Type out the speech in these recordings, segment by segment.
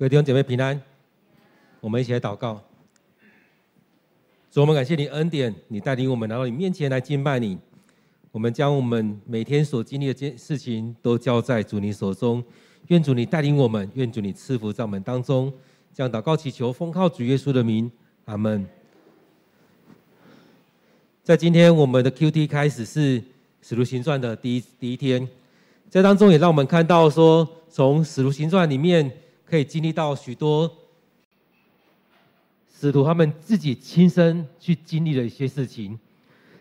各位弟兄姐妹平安，我们一起来祷告。主，我们感谢你恩典，你带领我们来到你面前来敬拜你。我们将我们每天所经历的件事情都交在主你手中。愿主你带领我们，愿主你赐福在我们当中。将祷告祈求，奉靠主耶稣的名，阿门。在今天我们的 QT 开始是使徒行传的第一第一天，在当中也让我们看到说，从使徒行传里面。可以经历到许多使徒他们自己亲身去经历的一些事情，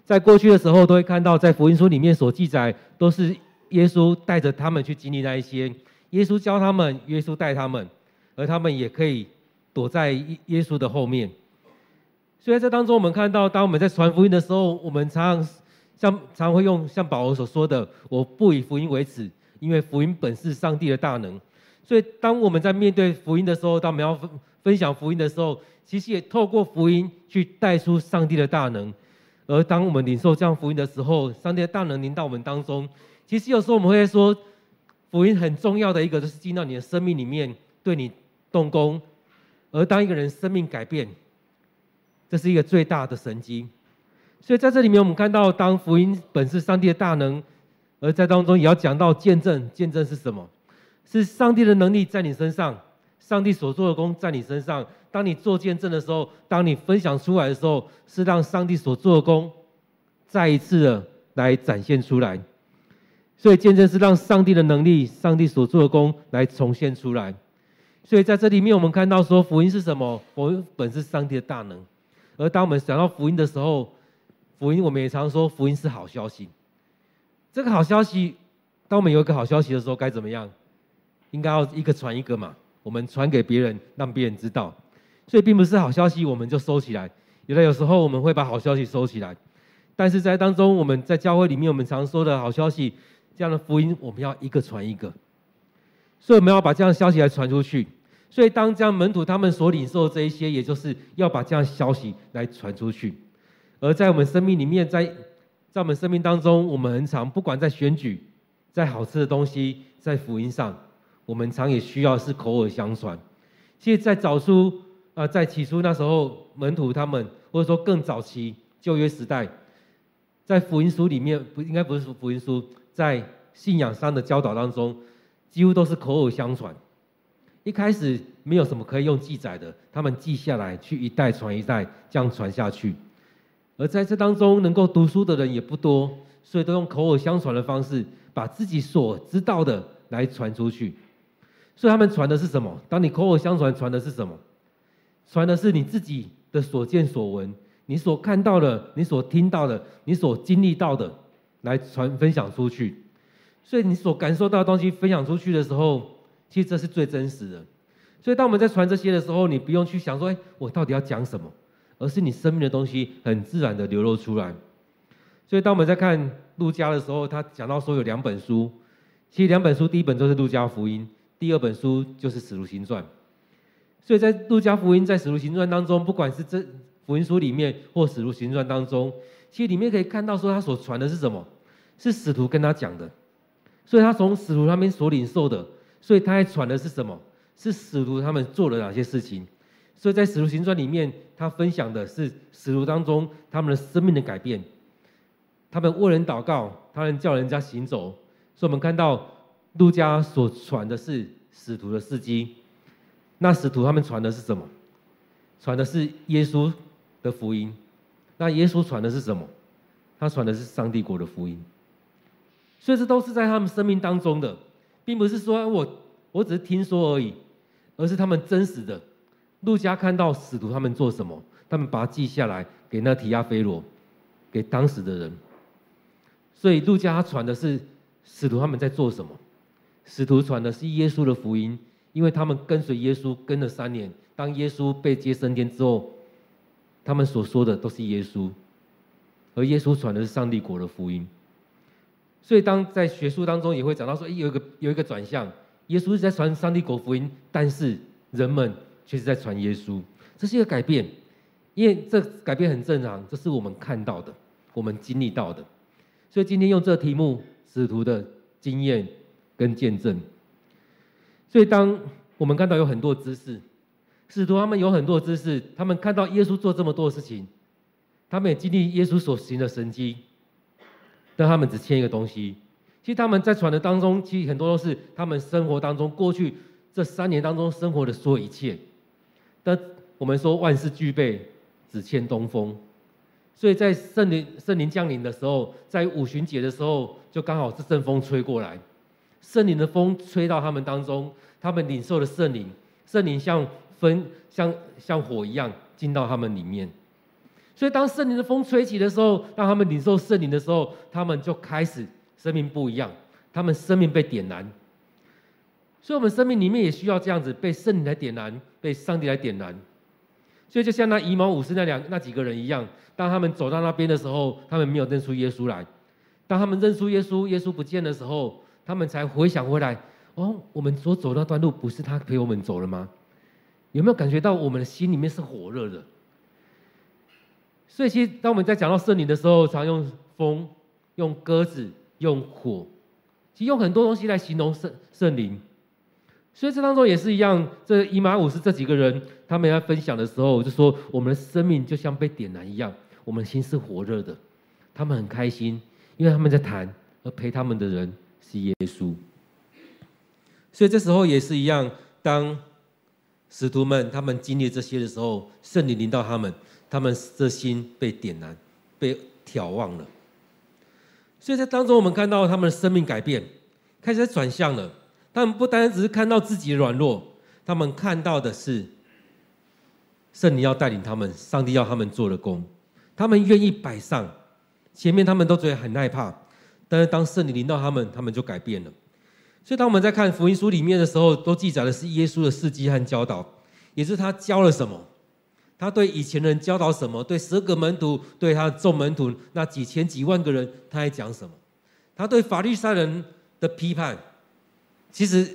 在过去的时候都会看到，在福音书里面所记载，都是耶稣带着他们去经历那一些，耶稣教他们，耶稣带他们，而他们也可以躲在耶稣的后面。所以在这当中，我们看到，当我们在传福音的时候，我们常常像常会用像保罗所说的：“我不以福音为耻，因为福音本是上帝的大能。”所以，当我们在面对福音的时候，当我们要分分享福音的时候，其实也透过福音去带出上帝的大能。而当我们领受这样福音的时候，上帝的大能临到我们当中。其实有时候我们会说，福音很重要的一个就是进到你的生命里面，对你动工。而当一个人生命改变，这是一个最大的神迹。所以在这里面，我们看到，当福音本是上帝的大能，而在当中也要讲到见证，见证是什么？是上帝的能力在你身上，上帝所做的工在你身上。当你做见证的时候，当你分享出来的时候，是让上帝所做的工再一次的来展现出来。所以见证是让上帝的能力、上帝所做的工来重现出来。所以在这里面，我们看到说福音是什么？福音本是上帝的大能。而当我们想到福音的时候，福音我们也常说福音是好消息。这个好消息，当我们有一个好消息的时候，该怎么样？应该要一个传一个嘛，我们传给别人，让别人知道。所以并不是好消息我们就收起来。原来有时候我们会把好消息收起来，但是在当中我们在教会里面，我们常说的好消息，这样的福音我们要一个传一个。所以我们要把这样的消息来传出去。所以当这样门徒他们所领受的这一些，也就是要把这样消息来传出去。而在我们生命里面，在在我们生命当中，我们很常不管在选举，在好吃的东西，在福音上。我们常也需要是口耳相传。其实，在早书啊，在起初那时候，门徒他们，或者说更早期旧约时代，在福音书里面，不应该不是福音书，在信仰上的教导当中，几乎都是口耳相传。一开始没有什么可以用记载的，他们记下来，去一代传一代，这样传下去。而在这当中，能够读书的人也不多，所以都用口耳相传的方式，把自己所知道的来传出去。所以他们传的是什么？当你口耳相传，传的是什么？传的是你自己的所见所闻，你所看到的，你所听到的，你所经历到的，来传分享出去。所以你所感受到的东西分享出去的时候，其实这是最真实的。所以当我们在传这些的时候，你不用去想说，哎，我到底要讲什么？而是你生命的东西很自然的流露出来。所以当我们在看路加的时候，他讲到说有两本书，其实两本书，第一本就是路加福音。第二本书就是《使徒行传》，所以在路加福音在《使徒行传》当中，不管是这福音书里面或《使徒行传》当中，其实里面可以看到说他所传的是什么？是使徒跟他讲的，所以他从使徒那边所领受的，所以他还传的是什么？是使徒他们做了哪些事情？所以在《使徒行传》里面，他分享的是使徒当中他们的生命的改变，他们为人祷告，他们叫人家行走，所以我们看到。路加所传的是使徒的事迹，那使徒他们传的是什么？传的是耶稣的福音。那耶稣传的是什么？他传的是上帝国的福音。所以这都是在他们生命当中的，并不是说我我只是听说而已，而是他们真实的。路加看到使徒他们做什么，他们把它记下来给那提亚非罗，给当时的人。所以路加他传的是使徒他们在做什么。使徒传的是耶稣的福音，因为他们跟随耶稣跟了三年。当耶稣被接升天之后，他们所说的都是耶稣，而耶稣传的是上帝国的福音。所以，当在学术当中也会讲到说，有一个有一个转向，耶稣是在传上帝国福音，但是人们却是在传耶稣，这是一个改变。因为这改变很正常，这是我们看到的，我们经历到的。所以今天用这个题目，使徒的经验。跟见证，所以当我们看到有很多知识，使徒他们有很多知识，他们看到耶稣做这么多事情，他们也经历耶稣所行的神迹，但他们只欠一个东西。其实他们在传的当中，其实很多都是他们生活当中过去这三年当中生活的所有一切。但我们说万事俱备，只欠东风。所以在圣灵圣灵降临的时候，在五旬节的时候，就刚好是阵风吹过来，圣灵的风吹到他们当中，他们领受了圣灵，圣灵像风像像火一样进到他们里面。所以当圣灵的风吹起的时候，当他们领受圣灵的时候，他们就开始生命不一样，他们生命被点燃。所以，我们生命里面也需要这样子被圣灵来点燃，被上帝来点燃。所以，就像那以马忤斯那两那几个人一样。当他们走到那边的时候，他们没有认出耶稣来。当他们认出耶稣，耶稣不见的时候，他们才回想回来：哦，我们所走那段路不是他陪我们走了吗？有没有感觉到我们的心里面是火热的？所以，其实当我们在讲到圣灵的时候，常用风、用鸽子、用火，其实用很多东西来形容圣圣灵。所以这当中也是一样，这以马五是这几个人，他们在分享的时候就说：我们的生命就像被点燃一样。我们的心是火热的，他们很开心，因为他们在谈，而陪他们的人是耶稣。所以这时候也是一样，当使徒们他们经历这些的时候，圣灵临到他们，他们的心被点燃，被眺望了。所以在当中，我们看到他们的生命改变，开始在转向了。他们不单单只是看到自己的软弱，他们看到的是圣灵要带领他们，上帝要他们做的工。他们愿意摆上，前面他们都觉得很害怕，但是当圣灵临到他们，他们就改变了。所以当我们在看福音书里面的时候，都记载的是耶稣的事迹和教导，也是他教了什么，他对以前人教导什么，对十二个门徒，对他众门徒那几千几万个人，他还讲什么？他对法利赛人的批判，其实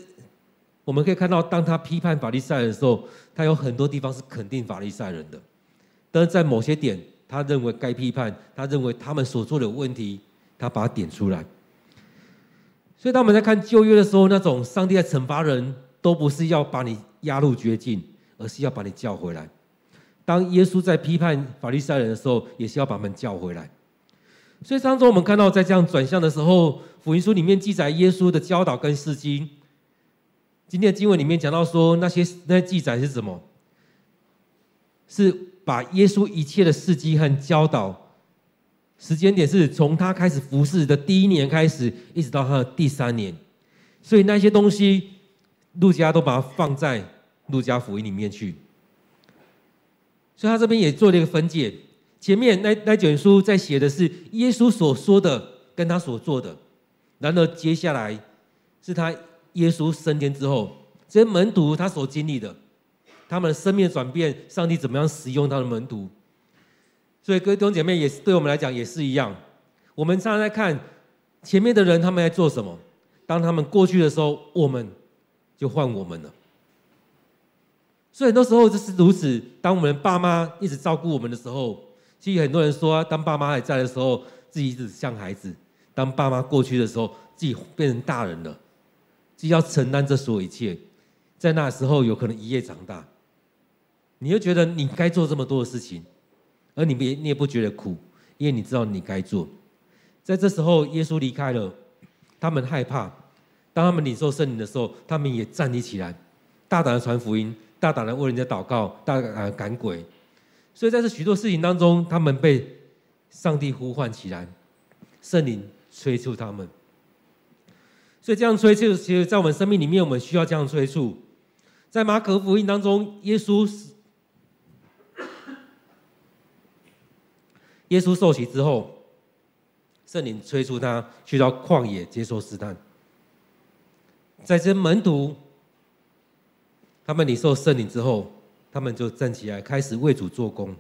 我们可以看到，当他批判法利赛人的时候，他有很多地方是肯定法利赛人的，但是在某些点。他认为该批判，他认为他们所做的问题，他把它点出来。所以当我们在看旧约的时候，那种上帝在惩罚人都不是要把你压入绝境，而是要把你叫回来。当耶稣在批判法利赛人的时候，也是要把他们叫回来。所以当中我们看到，在这样转向的时候，福音书里面记载耶稣的教导跟事迹。今天的经文里面讲到说，那些那些记载是什么？是。把耶稣一切的事迹和教导，时间点是从他开始服侍的第一年开始，一直到他的第三年，所以那些东西，路加都把它放在路加福音里面去。所以他这边也做了一个分解，前面那那卷书在写的是耶稣所说的跟他所做的，然而接下来是他耶稣升天之后，这些门徒他所经历的。他们的生命的转变，上帝怎么样使用他的门徒？所以各位弟兄姐妹，也是对我们来讲也是一样。我们常常在看前面的人他们在做什么，当他们过去的时候，我们就换我们了。所以很多时候就是如此。当我们爸妈一直照顾我们的时候，其实很多人说，当爸妈还在的时候，自己一直像孩子；当爸妈过去的时候，自己变成大人了，自己要承担这所有一切。在那时候，有可能一夜长大。你就觉得你该做这么多的事情，而你别你也不觉得苦，因为你知道你该做。在这时候，耶稣离开了，他们害怕。当他们领受圣灵的时候，他们也站立起来，大胆的传福音，大胆的为人家祷告，大胆的赶鬼。所以在这许多事情当中，他们被上帝呼唤起来，圣灵催促他们。所以这样催促，其实，在我们生命里面，我们需要这样催促。在马可福音当中，耶稣。耶稣受洗之后，圣灵催促他去到旷野接受试探。在这门徒，他们领受圣灵之后，他们就站起来开始为主做工。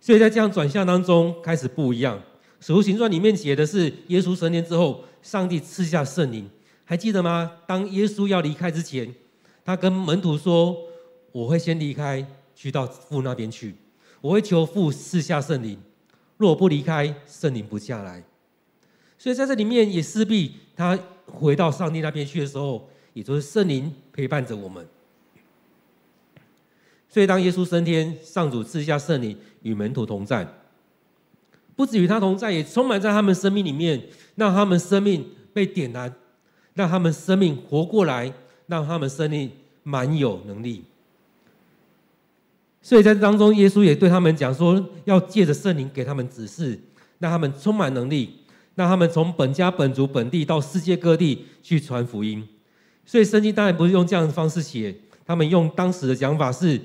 所以在这样转向当中，开始不一样。使徒行传里面写的是耶稣成年之后，上帝赐下圣灵，还记得吗？当耶稣要离开之前，他跟门徒说：“我会先离开，去到父那边去。”我会求父赐下圣灵，若我不离开，圣灵不下来。所以在这里面也势必他回到上帝那边去的时候，也就是圣灵陪伴着我们。所以，当耶稣升天，上主赐下圣灵与门徒同在，不止与他同在，也充满在他们生命里面，让他们生命被点燃，让他们生命活过来，让他们生命满有能力。所以在这当中，耶稣也对他们讲说，要借着圣灵给他们指示，让他们充满能力，让他们从本家本族本地到世界各地去传福音。所以圣经当然不是用这样的方式写，他们用当时的讲法是。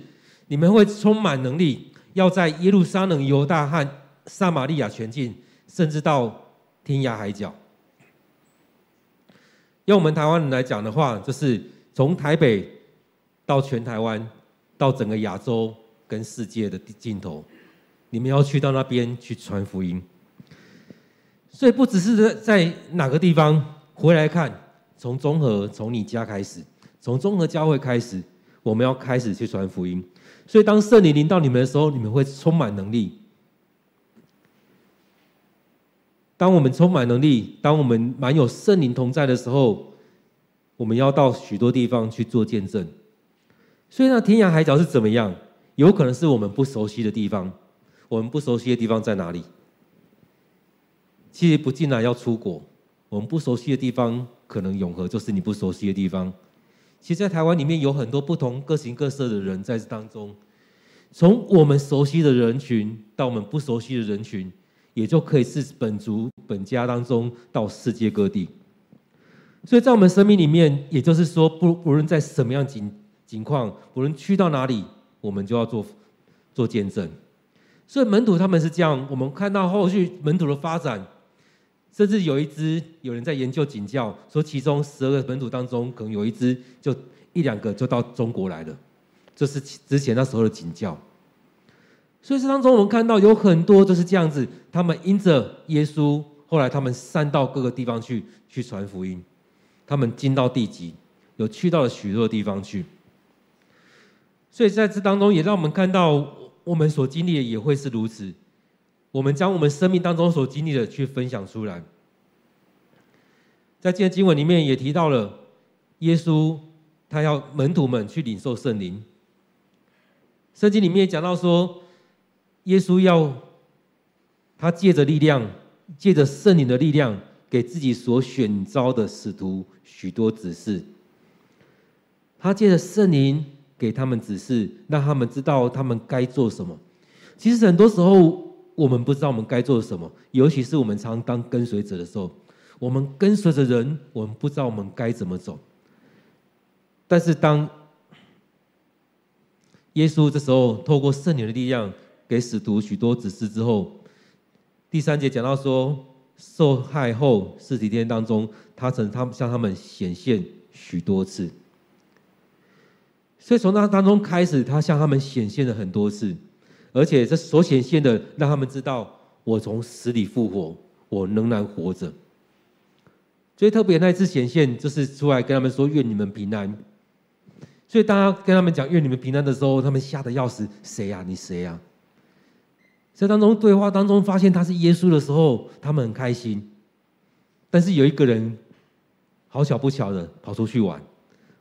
你们会充满能力，要在耶路撒冷、犹大和撒玛利亚全境，甚至到天涯海角。用我们台湾人来讲的话，就是从台北到全台湾，到整个亚洲跟世界的尽头，你们要去到那边去传福音。所以不只是在哪个地方，回来看，从中和，从你家开始，从中和教会开始，我们要开始去传福音。所以，当圣灵临到你们的时候，你们会充满能力。当我们充满能力，当我们满有圣灵同在的时候，我们要到许多地方去做见证。所以，那天涯海角是怎么样？有可能是我们不熟悉的地方。我们不熟悉的地方在哪里？其实不进来要出国。我们不熟悉的地方，可能永和就是你不熟悉的地方。其实，在台湾里面有很多不同各形各色的人在这当中，从我们熟悉的人群到我们不熟悉的人群，也就可以是本族本家当中到世界各地。所以在我们生命里面，也就是说，不不论在什么样境境况，无论去到哪里，我们就要做做见证。所以门徒他们是这样，我们看到后续门徒的发展。甚至有一支有人在研究景教，说其中十二个门徒当中，可能有一支就一两个就到中国来了，这是之前那时候的景教。所以这当中我们看到有很多就是这样子，他们因着耶稣，后来他们散到各个地方去去传福音，他们进到地极，有去到了许多地方去。所以在这当中也让我们看到，我们所经历的也会是如此。我们将我们生命当中所经历的去分享出来。在今天经文里面也提到了，耶稣他要门徒们去领受圣灵。圣经里面也讲到说，耶稣要他借着力量，借着圣灵的力量，给自己所选召的使徒许多指示。他借着圣灵给他们指示，让他们知道他们该做什么。其实很多时候。我们不知道我们该做什么，尤其是我们常当跟随者的时候，我们跟随着人，我们不知道我们该怎么走。但是当耶稣这时候透过圣灵的力量给使徒许多指示之后，第三节讲到说，受害后四十天当中，他曾他向他们显现许多次，所以从那当中开始，他向他们显现了很多次。而且这所显现的，让他们知道我从死里复活，我仍然活着。最特别那一次显现，就是出来跟他们说：“愿你们平安。”所以大家跟他们讲“愿你们平安”的时候，他们吓得要死：“谁呀？你谁呀？”在当中对话当中发现他是耶稣的时候，他们很开心。但是有一个人好巧不巧的跑出去玩，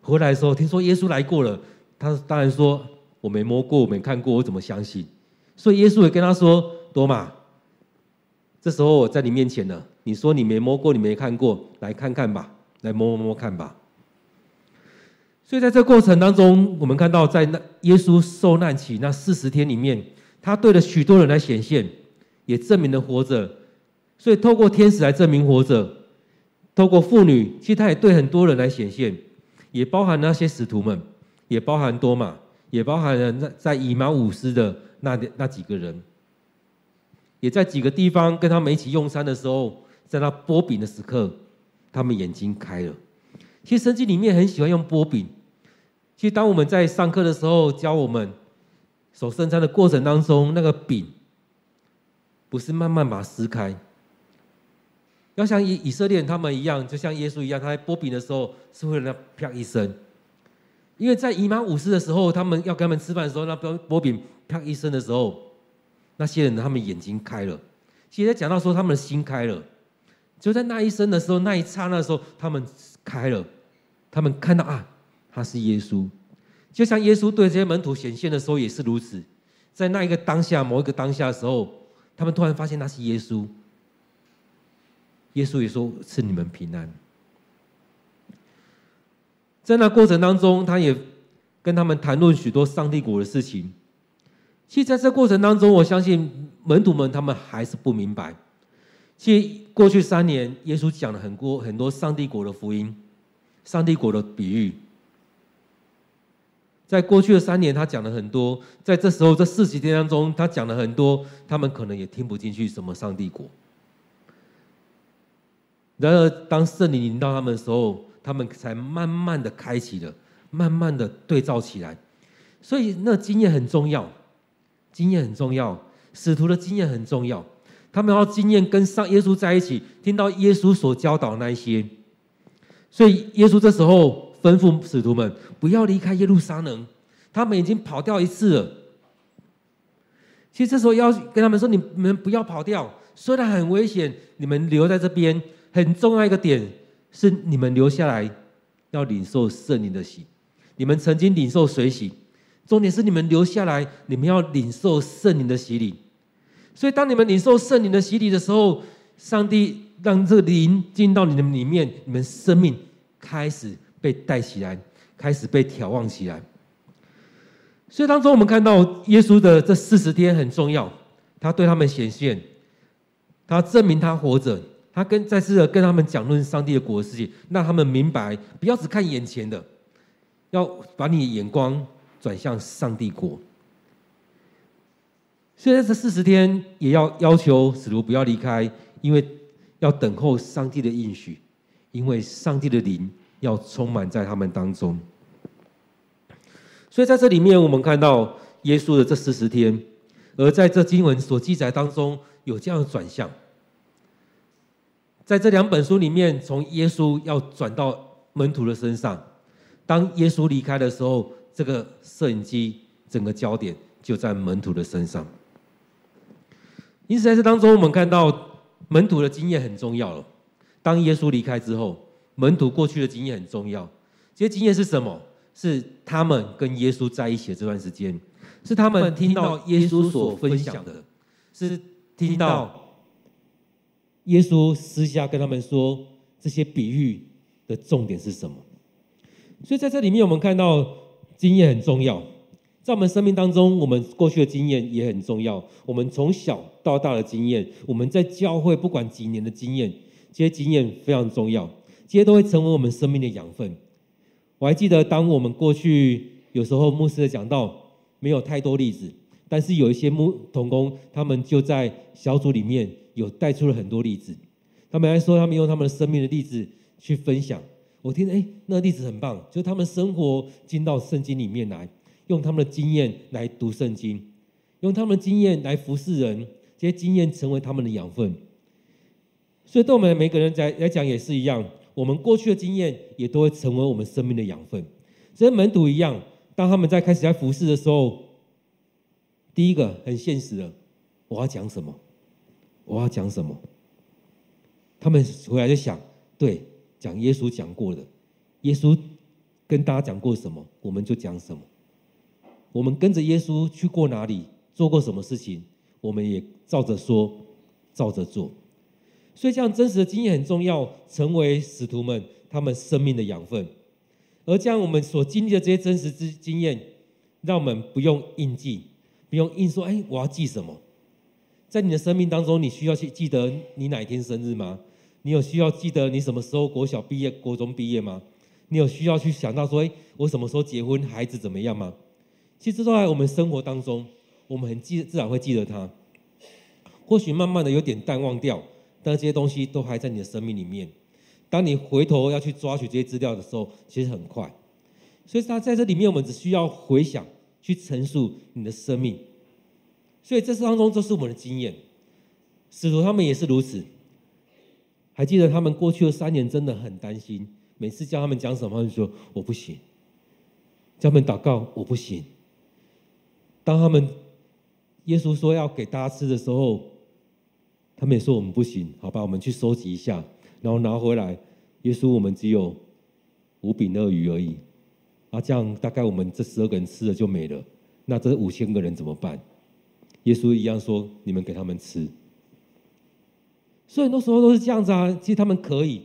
回来的时候听说耶稣来过了，他当然说：“我没摸过，我没看过，我怎么相信？”所以耶稣也跟他说：“多马，这时候我在你面前了。你说你没摸过，你没看过，来看看吧，来摸摸摸看吧。”所以在这过程当中，我们看到在那耶稣受难期那四十天里面，他对了许多人来显现，也证明了活着。所以透过天使来证明活着，透过妇女，其实他也对很多人来显现，也包含那些使徒们，也包含多马，也包含了那在以马忤斯的。那那几个人，也在几个地方跟他们一起用餐的时候，在那剥饼的时刻，他们眼睛开了。其实圣经里面很喜欢用剥饼。其实当我们在上课的时候教我们守圣餐的过程当中，那个饼不是慢慢把它撕开，要像以以色列人他们一样，就像耶稣一样，他在剥饼的时候是会那啪一声。因为在以马忤斯的时候，他们要跟他们吃饭的时候，那擘擘饼啪一声的时候，那些人他们眼睛开了。其实讲到说他们的心开了，就在那一声的时候，那一刹那的时候，他们开了，他们看到啊，他是耶稣，就像耶稣对这些门徒显现的时候也是如此，在那一个当下，某一个当下的时候，他们突然发现那是耶稣。耶稣也说：“赐你们平安。”在那过程当中，他也跟他们谈论许多上帝国的事情。其实，在这过程当中，我相信门徒们他们还是不明白。其实，过去三年，耶稣讲了很多很多上帝国的福音、上帝国的比喻。在过去的三年，他讲了很多。在这时候，这四十天当中，他讲了很多，他们可能也听不进去什么上帝国。然而，当圣灵临到他们的时候，他们才慢慢的开启了，慢慢的对照起来。所以，那经验很重要，经验很重要，使徒的经验很重要。他们要经验跟上耶稣在一起，听到耶稣所教导的那一些。所以，耶稣这时候吩咐使徒们不要离开耶路撒冷，他们已经跑掉一次了。其实这时候要跟他们说：你们不要跑掉，虽然很危险，你们留在这边。很重要一个点是，你们留下来要领受圣灵的洗。你们曾经领受水洗，重点是你们留下来，你们要领受圣灵的洗礼。所以，当你们领受圣灵的洗礼的时候，上帝让这个灵进到你们里面，你们生命开始被带起来，开始被眺望起来。所以，当中我们看到耶稣的这四十天很重要，他对他们显现，他证明他活着。他跟再次的跟他们讲论上帝的国的事情，让他们明白，不要只看眼前的，要把你的眼光转向上帝国。虽然这四十天也要要求使徒不要离开，因为要等候上帝的应许，因为上帝的灵要充满在他们当中。所以在这里面，我们看到耶稣的这四十天，而在这经文所记载当中，有这样的转向。在这两本书里面，从耶稣要转到门徒的身上。当耶稣离开的时候，这个摄影机整个焦点就在门徒的身上。因此，在这当中，我们看到门徒的经验很重要了。当耶稣离开之后，门徒过去的经验很重要。这些经验是什么？是他们跟耶稣在一起的这段时间，是他们听到耶稣所分享的，是听到。耶稣私下跟他们说，这些比喻的重点是什么？所以在这里面，我们看到经验很重要。在我们生命当中，我们过去的经验也很重要。我们从小到大的经验，我们在教会不管几年的经验，这些经验非常重要，这些都会成为我们生命的养分。我还记得，当我们过去有时候牧师的讲到没有太多例子，但是有一些牧童工，他们就在小组里面。有带出了很多例子，他们还说他们用他们的生命的例子去分享。我听，哎，那个例子很棒，就是他们生活进到圣经里面来，用他们的经验来读圣经，用他们的经验来服侍人，这些经验成为他们的养分。所以对我们每个人来来讲也是一样，我们过去的经验也都会成为我们生命的养分。所以门徒一样，当他们在开始在服侍的时候，第一个很现实的，我要讲什么？我要讲什么？他们回来就想，对，讲耶稣讲过的，耶稣跟大家讲过什么，我们就讲什么。我们跟着耶稣去过哪里，做过什么事情，我们也照着说，照着做。所以这样真实的经验很重要，成为使徒们他们生命的养分。而这样我们所经历的这些真实之经验，让我们不用硬记，不用硬说，哎，我要记什么。在你的生命当中，你需要去记得你哪一天生日吗？你有需要记得你什么时候国小毕业、国中毕业吗？你有需要去想到说，哎，我什么时候结婚，孩子怎么样吗？其实都在我们生活当中，我们很记，自然会记得它。或许慢慢的有点淡忘掉，但这些东西都还在你的生命里面。当你回头要去抓取这些资料的时候，其实很快。所以，他在这里面，我们只需要回想，去陈述你的生命。所以这当中都是我们的经验，使徒他们也是如此。还记得他们过去的三年真的很担心，每次叫他们讲什么，他们说我不行；叫他们祷告，我不行。当他们耶稣说要给大家吃的时候，他们也说我们不行。好吧，我们去收集一下，然后拿回来。耶稣，我们只有五饼二鱼而已。啊，这样大概我们这十二个人吃了就没了。那这五千个人怎么办？耶稣一样说：“你们给他们吃。”所以很多时候都是这样子啊。其实他们可以，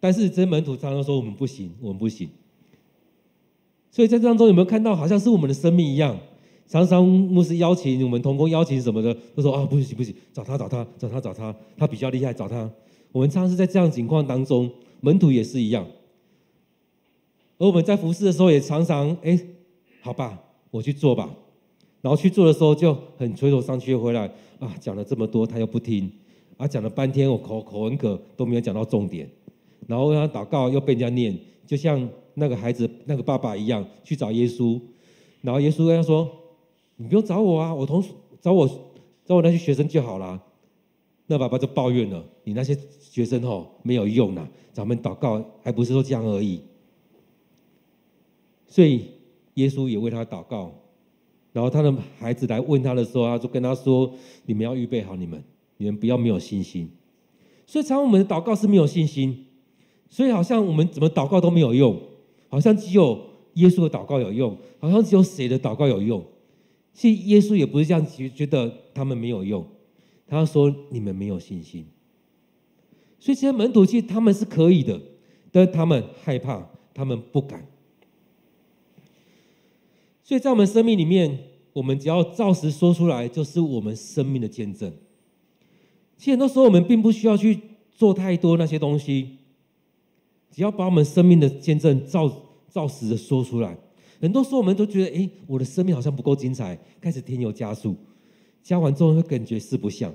但是这些门徒常常说：“我们不行，我们不行。”所以在这当中有没有看到，好像是我们的生命一样？常常牧师邀请我们同工邀请什么的，都说：“啊，不行不行，找他找他找他找他，他比较厉害，找他。”我们常常是在这样情况当中，门徒也是一样。而我们在服侍的时候，也常常哎，好吧，我去做吧。然后去做的时候就很垂头丧气回来啊，讲了这么多，他又不听啊，讲了半天我口口很渴，都没有讲到重点。然后他祷告又被人家念，就像那个孩子那个爸爸一样去找耶稣，然后耶稣跟他说：“你不用找我啊，我同找我找我那些学生就好了。”那爸爸就抱怨了：“你那些学生吼没有用呐，咱们祷告还不是说这样而已。”所以耶稣也为他祷告，然后他的孩子来问他的时候，他就跟他说：“你们要预备好你们，你们不要没有信心。”所以常我们的祷告是没有信心，所以好像我们怎么祷告都没有用，好像只有耶稣的祷告有用，好像只有谁的祷告有用。其实耶稣也不是这样觉觉得他们没有用，他说：“你们没有信心。”所以这些门徒其实他们是可以的，但是他们害怕，他们不敢。所以在我们生命里面，我们只要照实说出来，就是我们生命的见证。其实很多时候，我们并不需要去做太多那些东西，只要把我们生命的见证照照实的说出来。很多时候，我们都觉得，哎，我的生命好像不够精彩，开始添油加醋，加完之后会感觉四不像。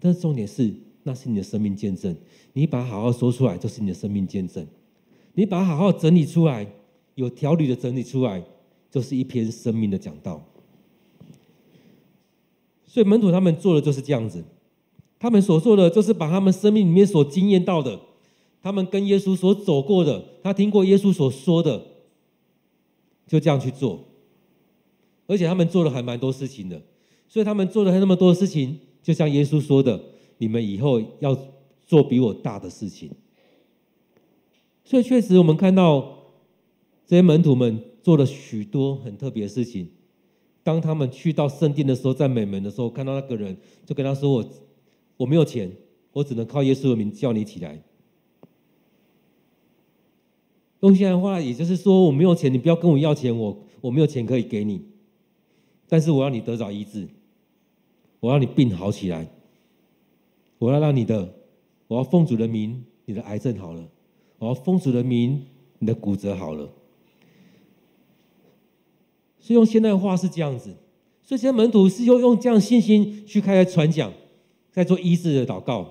但是重点是，那是你的生命见证，你把它好好说出来，就是你的生命见证。你把它好好整理出来，有条理的整理出来。就是一篇生命的讲道，所以门徒他们做的就是这样子，他们所做的就是把他们生命里面所经验到的，他们跟耶稣所走过的，他听过耶稣所说的，就这样去做，而且他们做了还蛮多事情的，所以他们做了那么多事情，就像耶稣说的，你们以后要做比我大的事情，所以确实我们看到这些门徒们。做了许多很特别的事情。当他们去到圣殿的时候，在美门的时候，看到那个人，就跟他说：“我我没有钱，我只能靠耶稣的名叫你起来。”用现在的话，也就是说，我没有钱，你不要跟我要钱，我我没有钱可以给你，但是我要你得着医治，我要你病好起来，我要让你的，我要奉主的名，你的癌症好了，我要奉主的名，你的骨折好了。所以用现代话是这样子，所以现在门徒是用用这样信心去开始传讲，在做医治的祷告，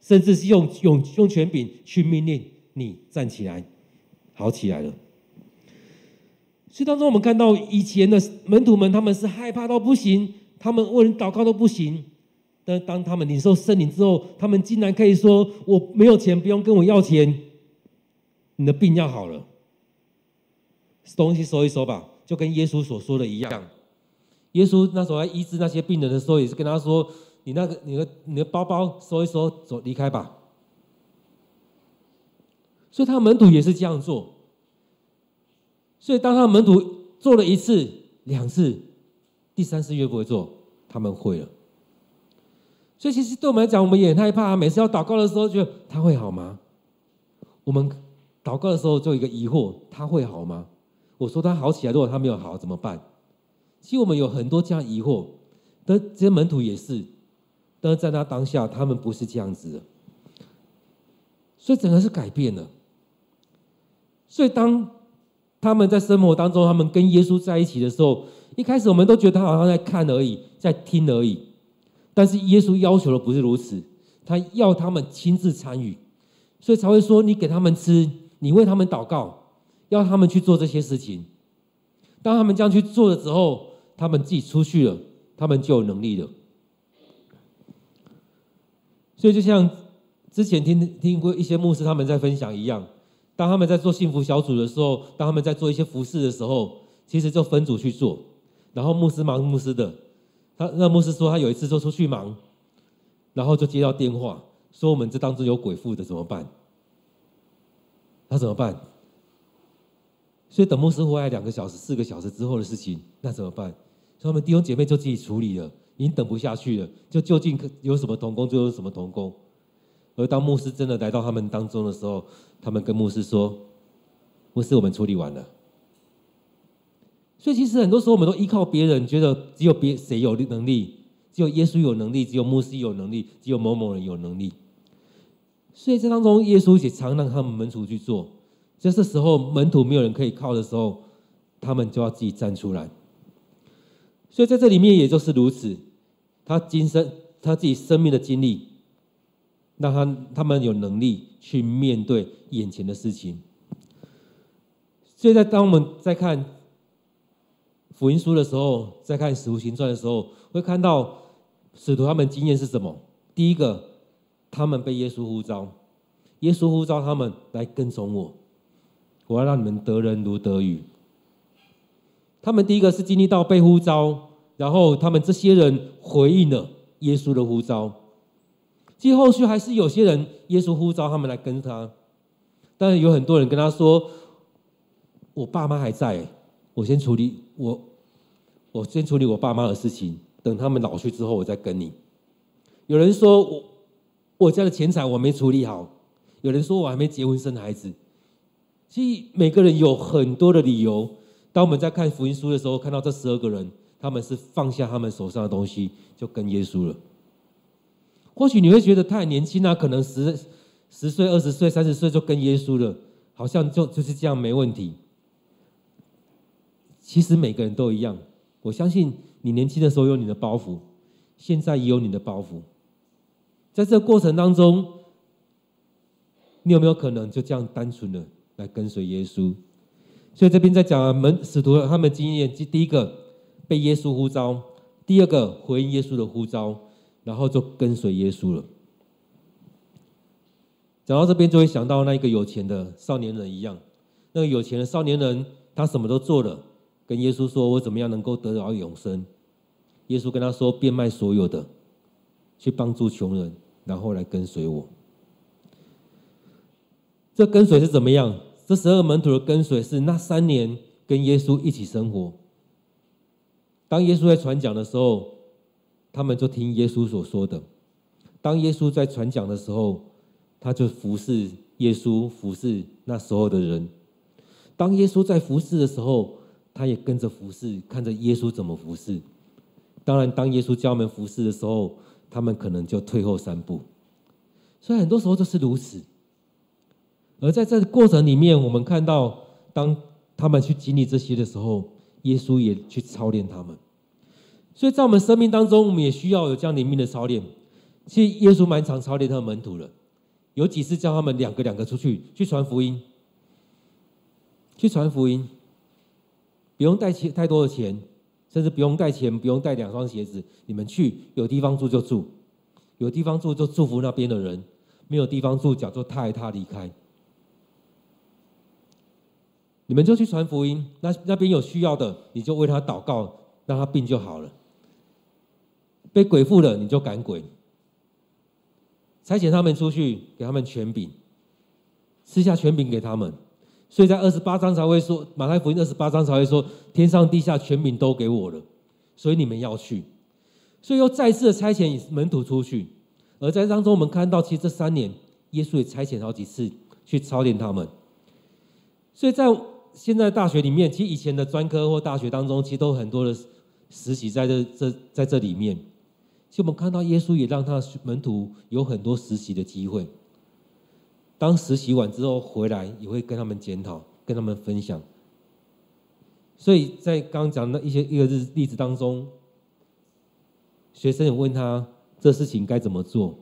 甚至是用用用权柄去命令你站起来，好起来了。所以当中我们看到以前的门徒们，他们是害怕到不行，他们为人祷告都不行。但当他们领受圣灵之后，他们竟然可以说：“我没有钱，不用跟我要钱，你的病要好了，东西收一收吧。”就跟耶稣所说的一样，耶稣那时候来医治那些病人的时候，也是跟他说：“你那个、你的、你的包包收一收，走离开吧。”所以，他门徒也是这样做。所以，当他门徒做了一次、两次、第三次越不会做，他们会了。所以，其实对我们来讲，我们也很害怕。每次要祷告的时候，觉得他会好吗？我们祷告的时候就有一个疑惑：他会好吗？我说他好起来，如果他没有好怎么办？其实我们有很多这样疑惑，但这些门徒也是，但是在那当下，他们不是这样子的，所以整个是改变了。所以当他们在生活当中，他们跟耶稣在一起的时候，一开始我们都觉得他好像在看而已，在听而已，但是耶稣要求的不是如此，他要他们亲自参与，所以才会说：你给他们吃，你为他们祷告。要他们去做这些事情，当他们这样去做的时候，他们自己出去了，他们就有能力了。所以，就像之前听听过一些牧师他们在分享一样，当他们在做幸福小组的时候，当他们在做一些服事的时候，其实就分组去做，然后牧师忙牧师的。他那牧师说，他有一次就出去忙，然后就接到电话，说我们这当中有鬼附的怎么办？他怎么办？所以等牧师回来两个小时、四个小时之后的事情，那怎么办？所以他们弟兄姐妹就自己处理了，已经等不下去了，就究竟有什么同工就有什么同工。而当牧师真的来到他们当中的时候，他们跟牧师说：“牧师，我们处理完了。”所以其实很多时候我们都依靠别人，觉得只有别谁有能力，只有耶稣有能力，只有牧师有能力，只有某某人有能力。所以这当中，耶稣也常让他们门徒去做。就这时候，门徒没有人可以靠的时候，他们就要自己站出来。所以在这里面也就是如此，他今生他自己生命的经历，让他他们有能力去面对眼前的事情。所以在当我们在看福音书的时候，在看使徒行传的时候，会看到使徒他们经验是什么？第一个。他们被耶稣呼召，耶稣呼召他们来跟从我，我要让你们得人如得鱼。他们第一个是经历到被呼召，然后他们这些人回应了耶稣的呼召。其实后续还是有些人耶稣呼召他们来跟他，但是有很多人跟他说：“我爸妈还在，我先处理我，我先处理我爸妈的事情，等他们老去之后，我再跟你。”有人说我。我家的钱财我没处理好，有人说我还没结婚生孩子。其实每个人有很多的理由。当我们在看福音书的时候，看到这十二个人，他们是放下他们手上的东西，就跟耶稣了。或许你会觉得太年轻啊，可能十十岁、二十岁、三十岁就跟耶稣了，好像就就是这样没问题。其实每个人都一样。我相信你年轻的时候有你的包袱，现在也有你的包袱。在这个过程当中，你有没有可能就这样单纯的来跟随耶稣？所以这边在讲门使徒他们经验，第一个被耶稣呼召，第二个回应耶稣的呼召，然后就跟随耶稣了。讲到这边就会想到那一个有钱的少年人一样，那个有钱的少年人他什么都做了，跟耶稣说：“我怎么样能够得到永生？”耶稣跟他说：“变卖所有的，去帮助穷人。”然后来跟随我，这跟随是怎么样？这十二门徒的跟随是那三年跟耶稣一起生活。当耶稣在传讲的时候，他们就听耶稣所说的；当耶稣在传讲的时候，他就服侍耶稣，服侍那时候的人。当耶稣在服侍的时候，他也跟着服侍，看着耶稣怎么服侍。当然，当耶稣教我们服侍的时候，他们可能就退后三步，所以很多时候都是如此。而在这过程里面，我们看到，当他们去经历这些的时候，耶稣也去操练他们。所以在我们生命当中，我们也需要有这样灵命的操练。其实耶稣蛮常操练他的门徒的，有几次叫他们两个两个出去去传福音，去传福音，不用带钱太多的钱。甚至不用带钱，不用带两双鞋子，你们去有地方住就住，有地方住就祝福那边的人，没有地方住，叫做踏一踏离开。你们就去传福音，那那边有需要的，你就为他祷告，让他病就好了。被鬼附了，你就赶鬼。差遣他们出去，给他们权柄，赐下权柄给他们。所以在二十八章才会说，马太福音二十八章才会说，天上地下权柄都给我了，所以你们要去。所以又再次的差遣门徒出去，而在当中我们看到，其实这三年耶稣也差遣好几次去操练他们。所以在现在大学里面，其实以前的专科或大学当中，其实都很多的实习在这这在这里面。其实我们看到耶稣也让他的门徒有很多实习的机会。当实习完之后回来，也会跟他们检讨，跟他们分享。所以在刚讲的一些一个日例子当中，学生也问他这事情该怎么做。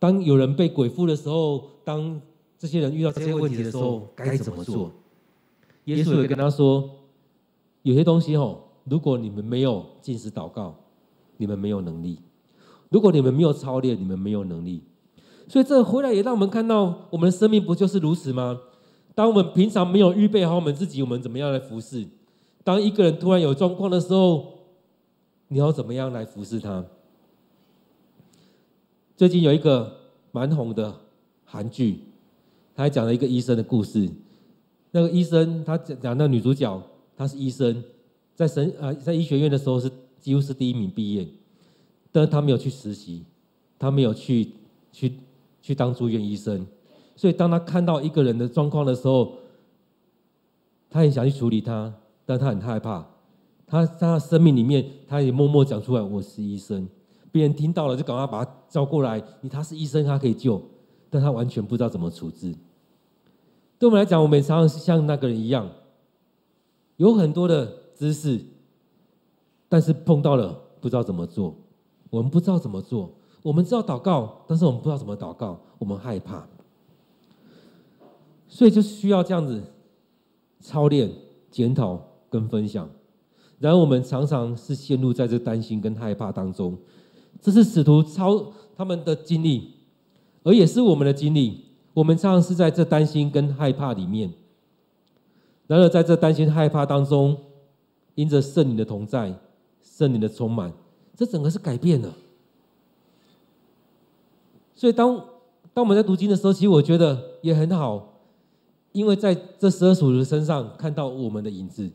当有人被鬼附的时候，当这些人遇到这些问题的时候，该怎么做？耶稣也跟他说，有些东西哦，如果你们没有进食祷告，你们没有能力；如果你们没有操练，你们没有能力。所以这回来也让我们看到，我们的生命不就是如此吗？当我们平常没有预备好我们自己，我们怎么样来服侍？当一个人突然有状况的时候，你要怎么样来服侍他？最近有一个蛮红的韩剧，他还讲了一个医生的故事。那个医生，他讲讲那女主角，她是医生，在神啊、在医学院的时候是几乎是第一名毕业，但她没有去实习，她没有去去去当住院医生，所以当她看到一个人的状况的时候，她很想去处理他，但她很害怕。她在她生命里面，她也默默讲出来：“我是医生。”别人听到了就赶快把他叫过来。你他是医生，他可以救，但他完全不知道怎么处置。对我们来讲，我们常常是像那个人一样，有很多的知识，但是碰到了不知道怎么做。我们不知道怎么做，我们知道祷告，但是我们不知道怎么祷告，我们害怕。所以就需要这样子操练、检讨跟分享。然而，我们常常是陷入在这担心跟害怕当中。这是使徒超他们的经历，而也是我们的经历。我们常常是在这担心跟害怕里面。然而，在这担心害怕当中，因着圣灵的同在、圣灵的充满，这整个是改变了。所以当，当我们在读经的时候，其实我觉得也很好，因为在这十二使徒身上看到我们的影子，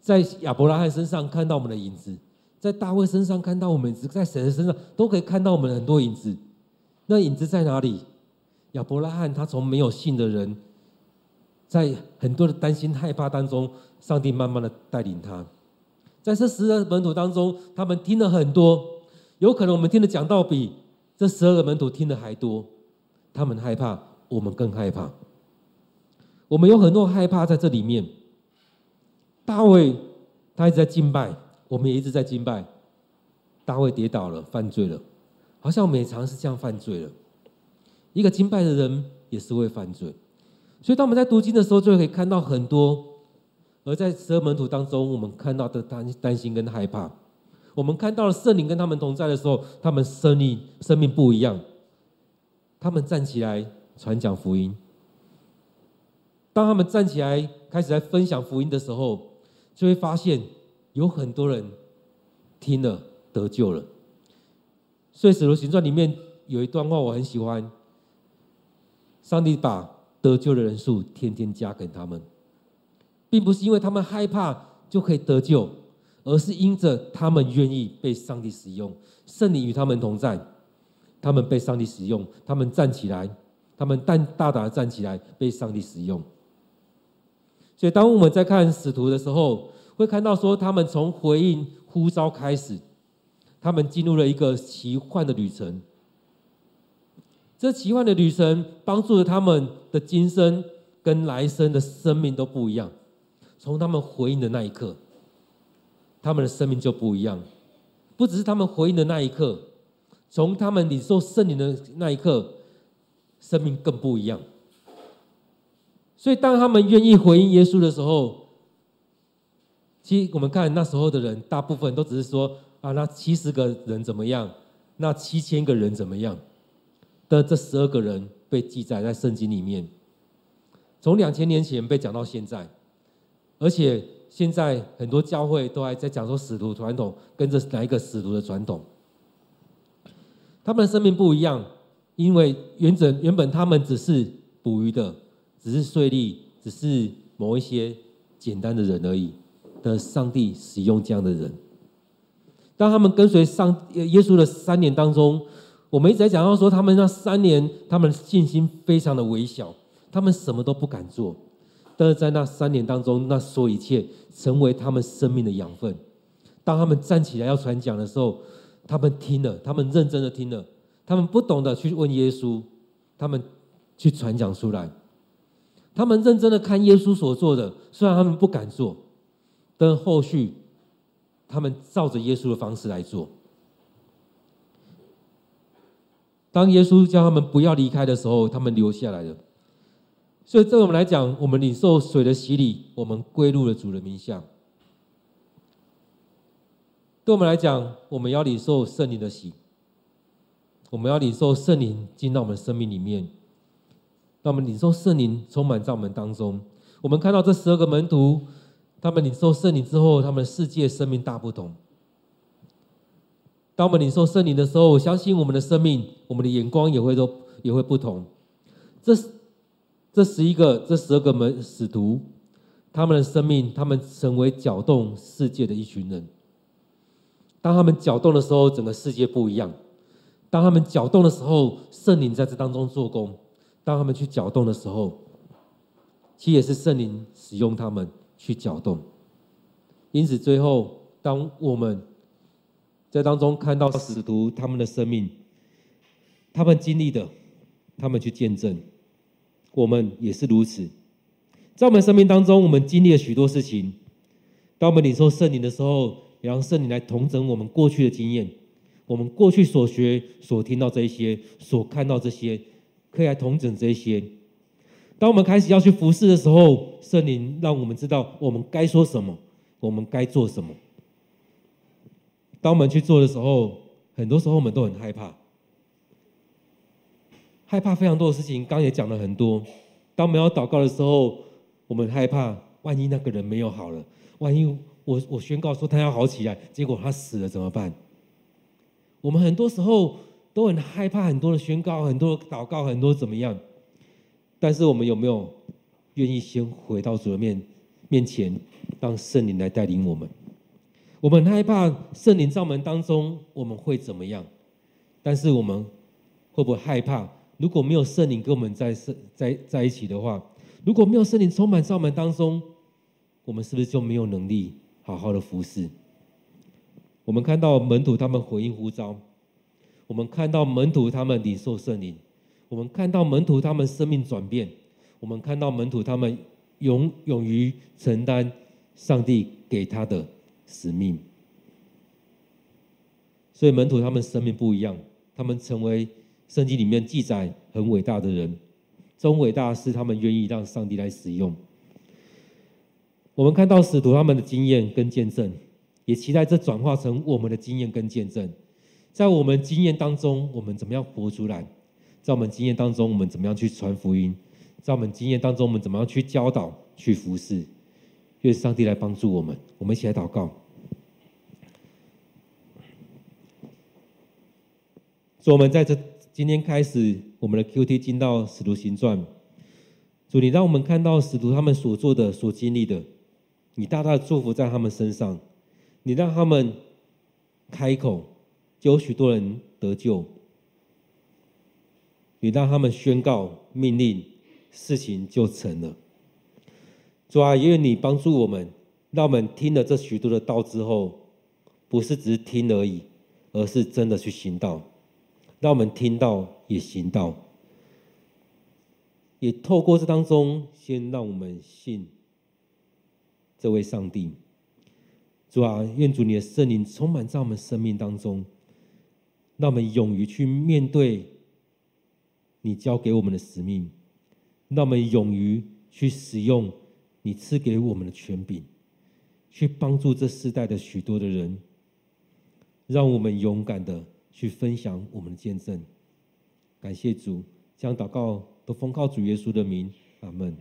在亚伯拉罕身上看到我们的影子。在大卫身上看到我们，在谁的身上都可以看到我们的很多影子。那影子在哪里？亚伯拉罕他从没有信的人，在很多的担心害怕当中，上帝慢慢的带领他。在这十二个门徒当中，他们听了很多，有可能我们听的讲道比这十二个门徒听的还多。他们害怕，我们更害怕。我们有很多害怕在这里面。大卫他一直在敬拜。我们也一直在敬拜，大卫跌倒了，犯罪了，好像我们也常是这样犯罪了。一个敬拜的人也是会犯罪，所以当我们在读经的时候，就可以看到很多。而在十二门徒当中，我们看到的担担心跟害怕，我们看到了圣灵跟他们同在的时候，他们生命生命不一样，他们站起来传讲福音。当他们站起来开始来分享福音的时候，就会发现。有很多人听了得救了，所以《使徒行传》里面有一段话我很喜欢：上帝把得救的人数天天加给他们，并不是因为他们害怕就可以得救，而是因着他们愿意被上帝使用，圣灵与他们同在，他们被上帝使用，他们站起来，他们大大胆的站起来，被上帝使用。所以，当我们在看使徒的时候，会看到说，他们从回应呼召开始，他们进入了一个奇幻的旅程。这奇幻的旅程帮助了他们的今生跟来生的生命都不一样。从他们回应的那一刻，他们的生命就不一样。不只是他们回应的那一刻，从他们领受圣灵的那一刻，生命更不一样。所以，当他们愿意回应耶稣的时候，其实我们看那时候的人，大部分都只是说啊，那七十个人怎么样？那七千个人怎么样？的这十二个人被记载在圣经里面，从两千年前被讲到现在，而且现在很多教会都还在讲说使徒传统跟着哪一个使徒的传统。他们的生命不一样，因为原本原本他们只是捕鱼的，只是税吏，只是某一些简单的人而已。的上帝使用这样的人，当他们跟随上耶稣的三年当中，我们一直在讲到说，他们那三年，他们信心非常的微小，他们什么都不敢做，但是在那三年当中，那所有一切成为他们生命的养分。当他们站起来要传讲的时候，他们听了，他们认真的听了，他们不懂得去问耶稣，他们去传讲出来，他们认真的看耶稣所做的，虽然他们不敢做。但后续，他们照着耶稣的方式来做。当耶稣叫他们不要离开的时候，他们留下来了。所以，对我们来讲，我们领受水的洗礼，我们归入了主的名下。对我们来讲，我们要领受圣灵的洗，我们要领受圣灵进到我们生命里面。当我们领受圣灵充满在我们当中，我们看到这十二个门徒。他们领受圣灵之后，他们世界生命大不同。当我们领受圣灵的时候，我相信我们的生命，我们的眼光也会都也会不同。这这这十一个、这十二个门使徒，他们的生命，他们成为搅动世界的一群人。当他们搅动的时候，整个世界不一样；当他们搅动的时候，圣灵在这当中做工；当他们去搅动的时候，其实也是圣灵使用他们去搅动。因此，最后当我们在当中看到使徒他们的生命，他们经历的，他们去见证，我们也是如此。在我们生命当中，我们经历了许多事情。当我们领受圣灵的时候，也让圣灵来统整我们过去的经验，我们过去所学、所听到这一些、所看到这些，可以来统整这些。当我们开始要去服侍的时候，圣灵让我们知道我们该说什么，我们该做什么。当我们去做的时候，很多时候我们都很害怕。害怕非常多的事情，刚也讲了很多。当我们要祷告的时候，我们害怕，万一那个人没有好了，万一我我宣告说他要好起来，结果他死了怎么办？我们很多时候都很害怕，很多的宣告，很多的祷告，很多怎么样？但是我们有没有愿意先回到主的面面前，让圣灵来带领我们？我们害怕圣灵在我们当中，我们会怎么样？但是我们会不会害怕？如果没有圣灵跟我们在在在一起的话，如果没有圣灵充满在我们当中，我们是不是就没有能力好好的服侍？我们看到门徒他们回应呼召，我们看到门徒他们领受圣灵，我们看到门徒他们生命转变，我们看到门徒他们勇勇于承担上帝给他的使命。所以门徒他们生命不一样，他们成为。圣经里面记载很伟大的人，这种伟大是他们愿意让上帝来使用。我们看到使徒他们的经验跟见证，也期待这转化成我们的经验跟见证。在我们经验当中，我们怎么样活出来？在我们经验当中，我们怎么样去传福音？在我们经验当中，我们怎么样去教导、去服侍？愿上帝来帮助我们。我们一起来祷告。所以我们在这。今天开始，我们的 QT 进到使徒行传。主，你让我们看到使徒他们所做的、所经历的，你大大的祝福在他们身上。你让他们开口，就有许多人得救。你让他们宣告命令，事情就成了。主啊，也愿你帮助我们，让我们听了这许多的道之后，不是只是听而已，而是真的去行道。让我们听到也行道，也透过这当中，先让我们信这位上帝。主啊，愿主你的圣灵充满在我们生命当中，让我们勇于去面对你交给我们的使命，让我们勇于去使用你赐给我们的权柄，去帮助这世代的许多的人，让我们勇敢的。去分享我们的见证，感谢主，将祷告都奉靠主耶稣的名，阿门。